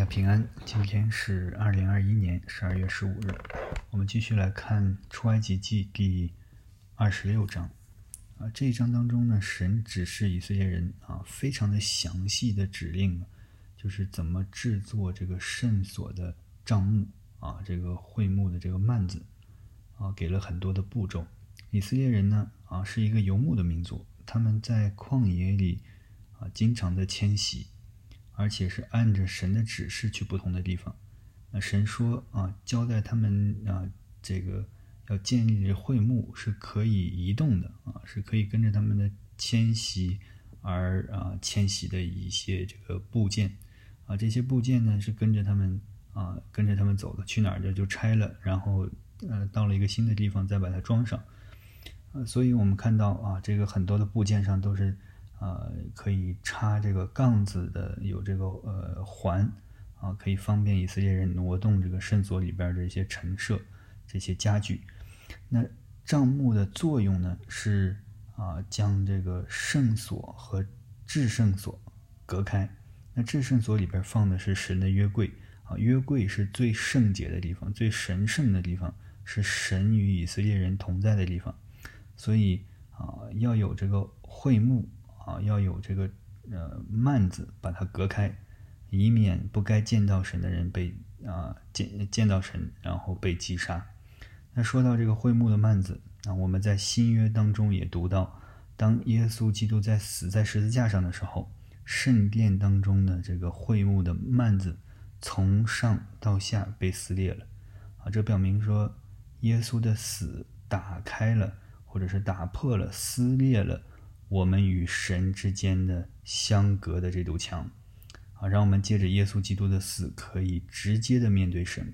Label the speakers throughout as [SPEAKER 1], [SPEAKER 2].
[SPEAKER 1] 家平安。今天是二零二一年十二月十五日，我们继续来看出埃及记第二十六章。啊，这一章当中呢，神指示以色列人啊，非常的详细的指令，就是怎么制作这个圣所的帐幕啊，这个会幕的这个幔子啊，给了很多的步骤。以色列人呢，啊，是一个游牧的民族，他们在旷野里啊，经常的迁徙。而且是按着神的指示去不同的地方。那神说啊，交代他们啊，这个要建立的会幕是可以移动的啊，是可以跟着他们的迁徙而啊迁徙的一些这个部件啊，这些部件呢是跟着他们啊跟着他们走的，去哪儿就就拆了，然后呃到了一个新的地方再把它装上。啊，所以我们看到啊，这个很多的部件上都是。呃，可以插这个杠子的，有这个呃环啊，可以方便以色列人挪动这个圣所里边的一些陈设、这些家具。那帐幕的作用呢，是啊，将这个圣所和至圣所隔开。那至圣所里边放的是神的约柜啊，约柜是最圣洁的地方，最神圣的地方，是神与以色列人同在的地方。所以啊，要有这个会幕。啊，要有这个呃幔子把它隔开，以免不该见到神的人被啊见见到神，然后被击杀。那说到这个会幕的幔子啊，我们在新约当中也读到，当耶稣基督在死在十字架上的时候，圣殿当中的这个会幕的幔子从上到下被撕裂了啊，这表明说耶稣的死打开了，或者是打破了、撕裂了。我们与神之间的相隔的这堵墙，啊，让我们借着耶稣基督的死，可以直接的面对神，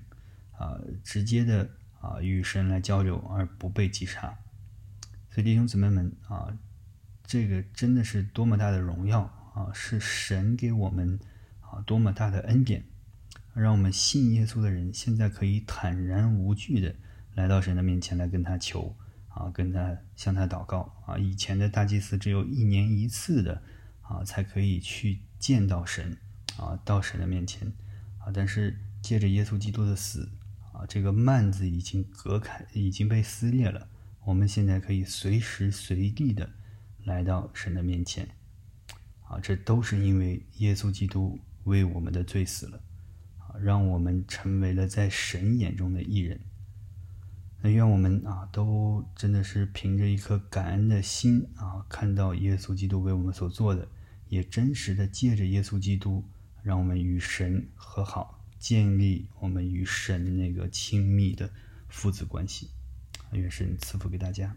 [SPEAKER 1] 啊，直接的啊与神来交流，而不被击杀。所以弟兄姊妹们啊，这个真的是多么大的荣耀啊！是神给我们啊多么大的恩典，让我们信耶稣的人现在可以坦然无惧的来到神的面前来跟他求。啊，跟他向他祷告啊！以前的大祭司只有一年一次的啊，才可以去见到神啊，到神的面前啊。但是借着耶稣基督的死啊，这个幔子已经隔开，已经被撕裂了。我们现在可以随时随地的来到神的面前啊！这都是因为耶稣基督为我们的罪死了啊，让我们成为了在神眼中的艺人。那愿我们啊，都真的是凭着一颗感恩的心啊，看到耶稣基督为我们所做的，也真实的借着耶稣基督，让我们与神和好，建立我们与神那个亲密的父子关系。愿神赐福给大家。